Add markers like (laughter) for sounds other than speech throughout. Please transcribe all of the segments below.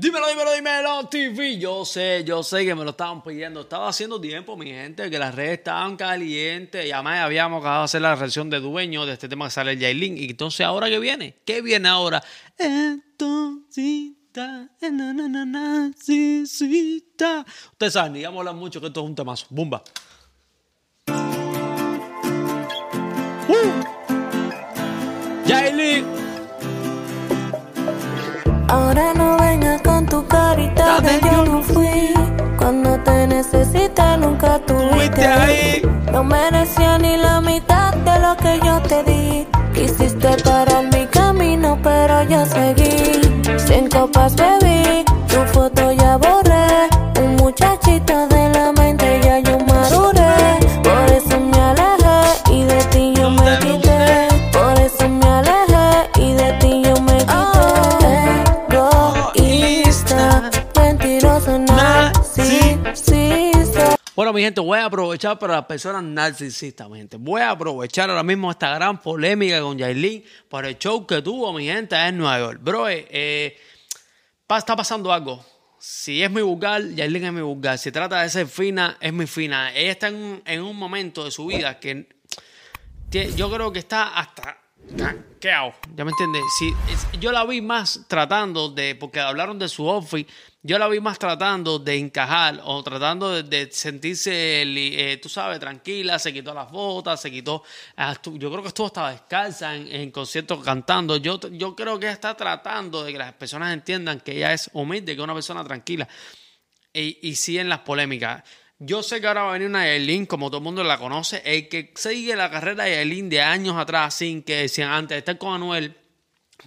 Dímelo, dímelo, dímelo, TV. Yo sé, yo sé que me lo estaban pidiendo. Estaba haciendo tiempo, mi gente, que las redes estaban calientes. Y además habíamos acabado de hacer la reacción de dueño de este tema que sale el Yailin. Y entonces, ¿ahora qué viene? ¿Qué viene ahora? Ustedes saben, digamos hablar mucho que esto es un temazo. Bumba. Uh. Yailin. Ahora yo no fui. Cuando te necesité nunca tuviste ahí. No merecía ni la mitad de lo que yo te di. Quisiste parar mi camino, pero yo seguí. Cien copas bebí, mi gente, voy a aprovechar para las personas narcisistas, mi gente. Voy a aprovechar ahora mismo esta gran polémica con Yailin por el show que tuvo, mi gente, en Nueva York. Bro, eh, eh, está pasando algo. Si es muy vulgar, Yailin es muy vulgar. Si trata de ser fina, es muy fina. Ella está en un, en un momento de su vida que yo creo que está hasta canqueado, ¿ya me entiendes? Si, yo la vi más tratando de, porque hablaron de su outfit, yo la vi más tratando de encajar o tratando de, sentirse, eh, tú sabes, tranquila, se quitó las botas, se quitó, ah, yo creo que estuvo hasta descalza en, en conciertos cantando, yo, yo creo que ella está tratando de que las personas entiendan que ella es humilde, que es una persona tranquila y, y siguen las polémicas. Yo sé que ahora va a venir una Yailin, como todo el mundo la conoce, el que sigue la carrera de Yailin de años atrás, sin que decían antes de estar con Anuel,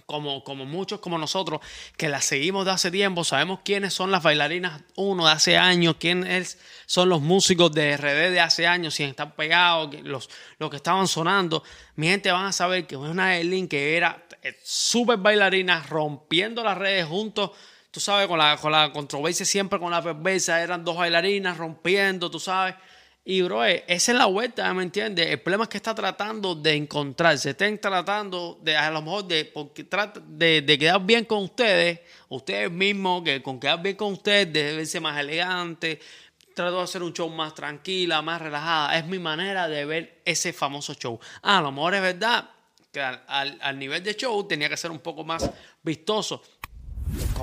como, como muchos como nosotros, que la seguimos de hace tiempo, sabemos quiénes son las bailarinas uno de hace años, quiénes son los músicos de RD de hace años, si están pegados, los, los que estaban sonando. Mi gente van a saber que una Yailin que era eh, súper bailarina, rompiendo las redes juntos tú sabes, con la, con la controversia siempre con la perversa, eran dos bailarinas rompiendo, tú sabes. Y, bro, eh, esa es la vuelta, ¿me entiendes? El problema es que está tratando de encontrarse, estén tratando de, a lo mejor, de, porque trata de, de quedar bien con ustedes, ustedes mismos, que con quedar bien con ustedes, de verse más elegante, trato de hacer un show más tranquila, más relajada. Es mi manera de ver ese famoso show. Ah, a lo mejor es verdad que al, al- al nivel de show tenía que ser un poco más vistoso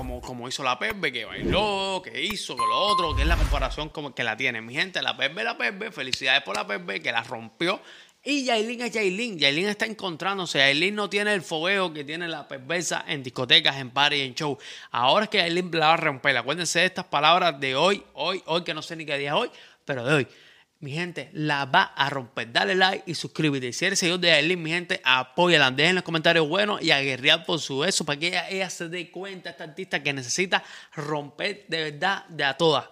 como, como hizo la Perbe, que bailó, que hizo, que lo otro, que es la comparación como que la tiene. Mi gente, la Perbe, la Perbe, felicidades por la Perbe, que la rompió. Y Yailin es Yailin, Yailin está encontrándose, Yailin no tiene el fogueo que tiene la perversa en discotecas, en party, en show. Ahora es que Yailin la va a romper. Acuérdense de estas palabras de hoy, hoy, hoy, que no sé ni qué día es hoy, pero de hoy. Mi gente, la va a romper. Dale like y suscríbete. Si eres seguidor de Yailin, mi gente, apóyala. Dejen los comentarios buenos y a guerrear por su eso para que ella, ella se dé cuenta, esta artista que necesita romper de verdad de a todas.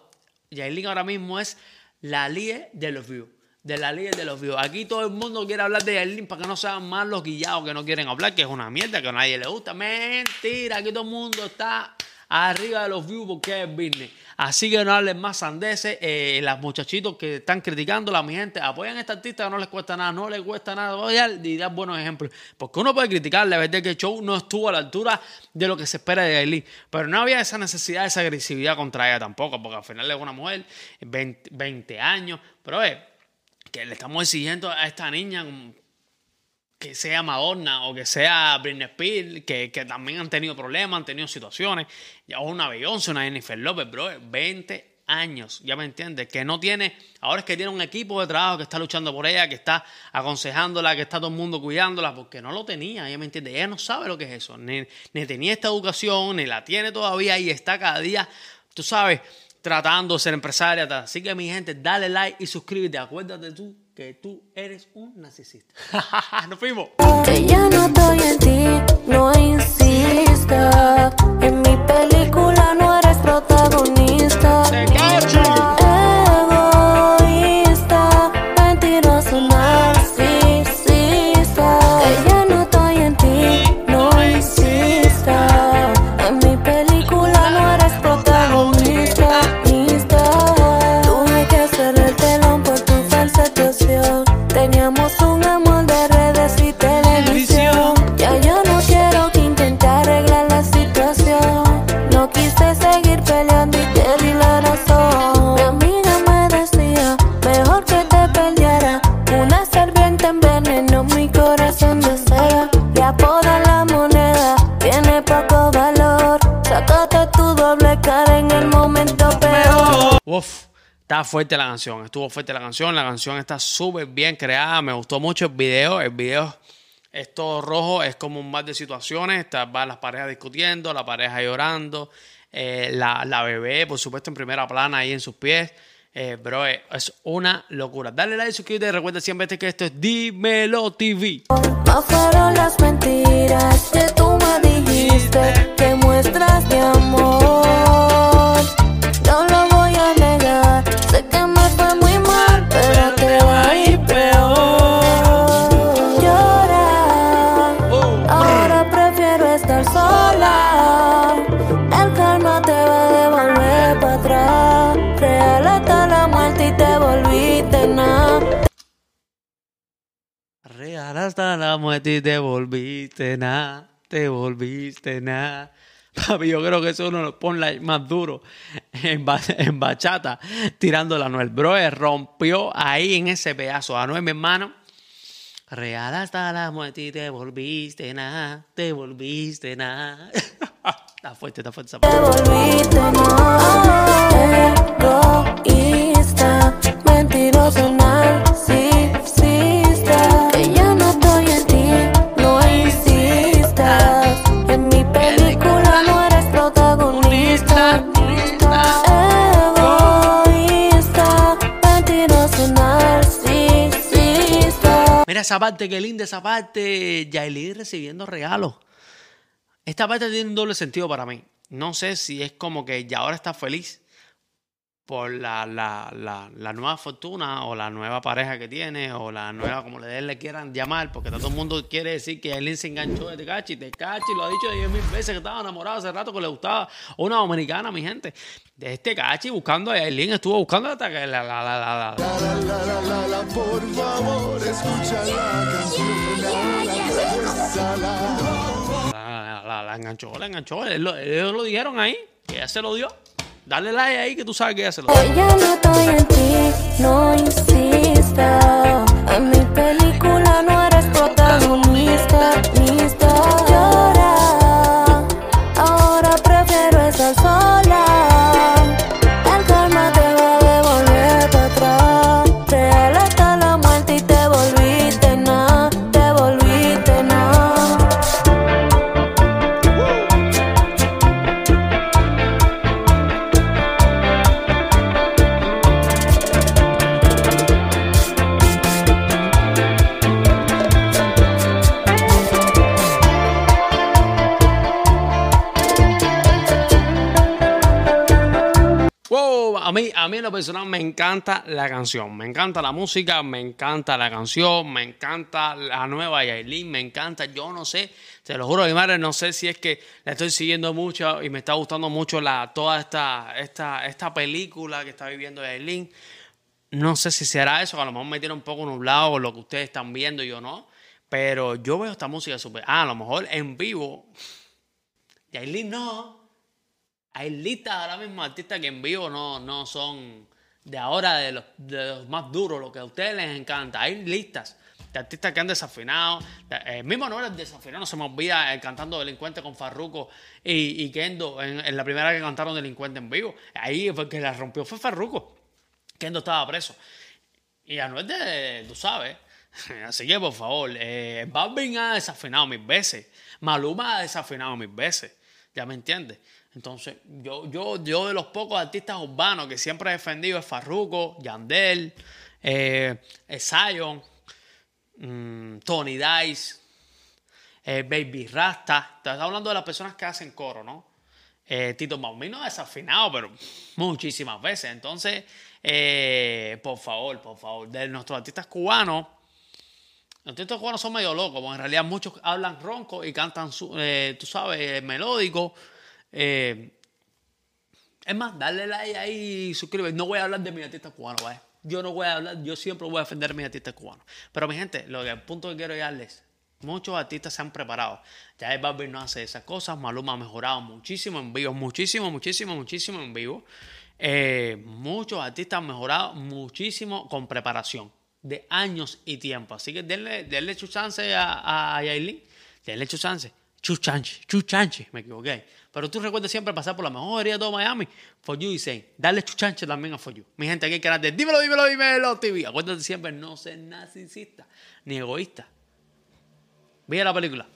Yailin ahora mismo es la líder de los views. De la líder de los views. Aquí todo el mundo quiere hablar de Yailin para que no sean más los guillados que no quieren hablar, que es una mierda que a nadie le gusta. Mentira, aquí todo el mundo está arriba de los views porque es business. Así que no hablen más sandeces. Eh, las muchachitos que están criticando mi gente, apoyan a esta artista que no les cuesta nada, no les cuesta nada y dar buenos ejemplos. Porque uno puede criticar, la verdad que el show no estuvo a la altura de lo que se espera de Yailin. Pero no había esa necesidad, esa agresividad contra ella tampoco, porque al final es una mujer, 20, 20 años. Pero es que le estamos exigiendo a esta niña que sea Madonna o que sea Britney Spears, que, que también han tenido problemas, han tenido situaciones, ya una Beyoncé, una Jennifer López, bro, 20 años, ya me entiendes, que no tiene, ahora es que tiene un equipo de trabajo que está luchando por ella, que está aconsejándola, que está todo el mundo cuidándola, porque no lo tenía, ya me entiendes, ella no sabe lo que es eso, ni, ni tenía esta educación, ni la tiene todavía y está cada día, tú sabes, tratando de ser empresaria, así que mi gente, dale like y suscríbete, acuérdate tú que tú eres un narcisista. (laughs) Nos fuimos. Que ya no estoy en ti, no insista. En mi película está fuerte la canción, estuvo fuerte la canción, la canción está súper bien creada, me gustó mucho el video, el video es todo rojo, es como un mar de situaciones, van las parejas discutiendo, la pareja llorando, eh, la, la, bebé, por supuesto, en primera plana ahí en sus pies. Eh, bro, es una locura. Dale like, suscríbete y recuerda siempre que esto es Dímelo TV. No las mentiras dijiste que muestras de amor. Hasta la muerte y te volviste nada, te volviste nada. Papi, yo creo que eso uno lo pone más duro en, ba- en bachata, tirando la Anuel. Bro, eh, rompió ahí en ese pedazo. Anuel, mi hermano. Real hasta la muerte y te volviste nada, te volviste nada. (laughs) está fuerte, está fuerte esa Te volviste no Mira esa parte, qué linda esa parte. Yailin recibiendo regalos. Esta parte tiene un doble sentido para mí. No sé si es como que ya ahora está feliz por la, la, la, la nueva fortuna o la nueva pareja que tiene o la nueva, como le, le quieran llamar, porque todo el mundo quiere decir que Yailin se enganchó de Tecachi. Tecachi lo ha dicho diez mil veces que estaba enamorado hace rato que le gustaba una dominicana, mi gente. De este Tecachi buscando a Yailin, estuvo buscando hasta que la, la, la, la, la- Por favor, escucha la canción. La, la- la enganchó, la enganchó. Él lo- Ellos lo dijeron ahí, que ella se lo dio. Dale like ahí que tú sabes que ella se lo dio. Hoy ya no estoy en ti, no insista. En mi película a mí, a mí en lo personal me encanta la canción, me encanta la música, me encanta la canción, me encanta la nueva Yailin, me encanta, yo no sé, te lo juro, mi madre, no sé si es que la estoy siguiendo mucho y me está gustando mucho la, toda esta, esta, esta película que está viviendo Yailin. No sé si será eso, a lo mejor me tiene un poco nublado con lo que ustedes están viendo y yo no, pero yo veo esta música súper, ah, a lo mejor en vivo, Yailin no, hay listas ahora mismo artistas que en vivo no, no son de ahora de los, de los más duros, lo que a ustedes les encanta. Hay listas de artistas que han desafinado. El mismo no era desafinado, no se me olvida el cantando Delincuente con Farruko y, y Kendo en, la primera que cantaron Delincuente en vivo. Ahí fue el que la rompió fue Farruko. Kendo estaba preso. Y Anuel de, tú sabes. (laughs) Así que, por favor, eh, Balvin ha desafinado mil veces. Maluma ha desafinado mil veces. ¿Ya me entiendes? Entonces, yo, yo, yo de los pocos artistas urbanos que siempre he defendido es Farruko, Yandel, eh, eh, Zion, mm, Tony Dice, eh, Baby Rasta. Estás hablando de las personas que hacen coro, ¿no? Eh, Tito Maumino desafinado, pero muchísimas veces. Entonces, eh, por favor, por favor, de nuestros artistas cubanos, los artistas cubanos son medio locos, porque en realidad muchos hablan ronco y cantan, eh, tú sabes, melódico. Eh, es más, dale like ahí y suscríbete. No voy a hablar de mis artistas cubanos, ¿vale? Yo no voy a hablar, yo siempre voy a defender a mis artistas cubanos. Pero mi gente, lo que el punto que quiero llegarles, muchos artistas se han preparado. Ya el Barbie no hace esas cosas, Maluma ha mejorado muchísimo en vivo, muchísimo, muchísimo, muchísimo en vivo. Eh, muchos artistas han mejorado muchísimo con preparación de años y tiempo. Así que denle, denle chance a, a Yailin, denle chance. Chuchanchi, chuchanchi, me equivoqué. Pero tú recuerdas siempre pasar por la mejor de todo Miami, For You y Say. Darle chuchanchi también a For You. Mi gente, aquí en canal de Dímelo, Dímelo, Dímelo TV. Acuérdate siempre, no ser narcisista ni egoísta. Ve la película.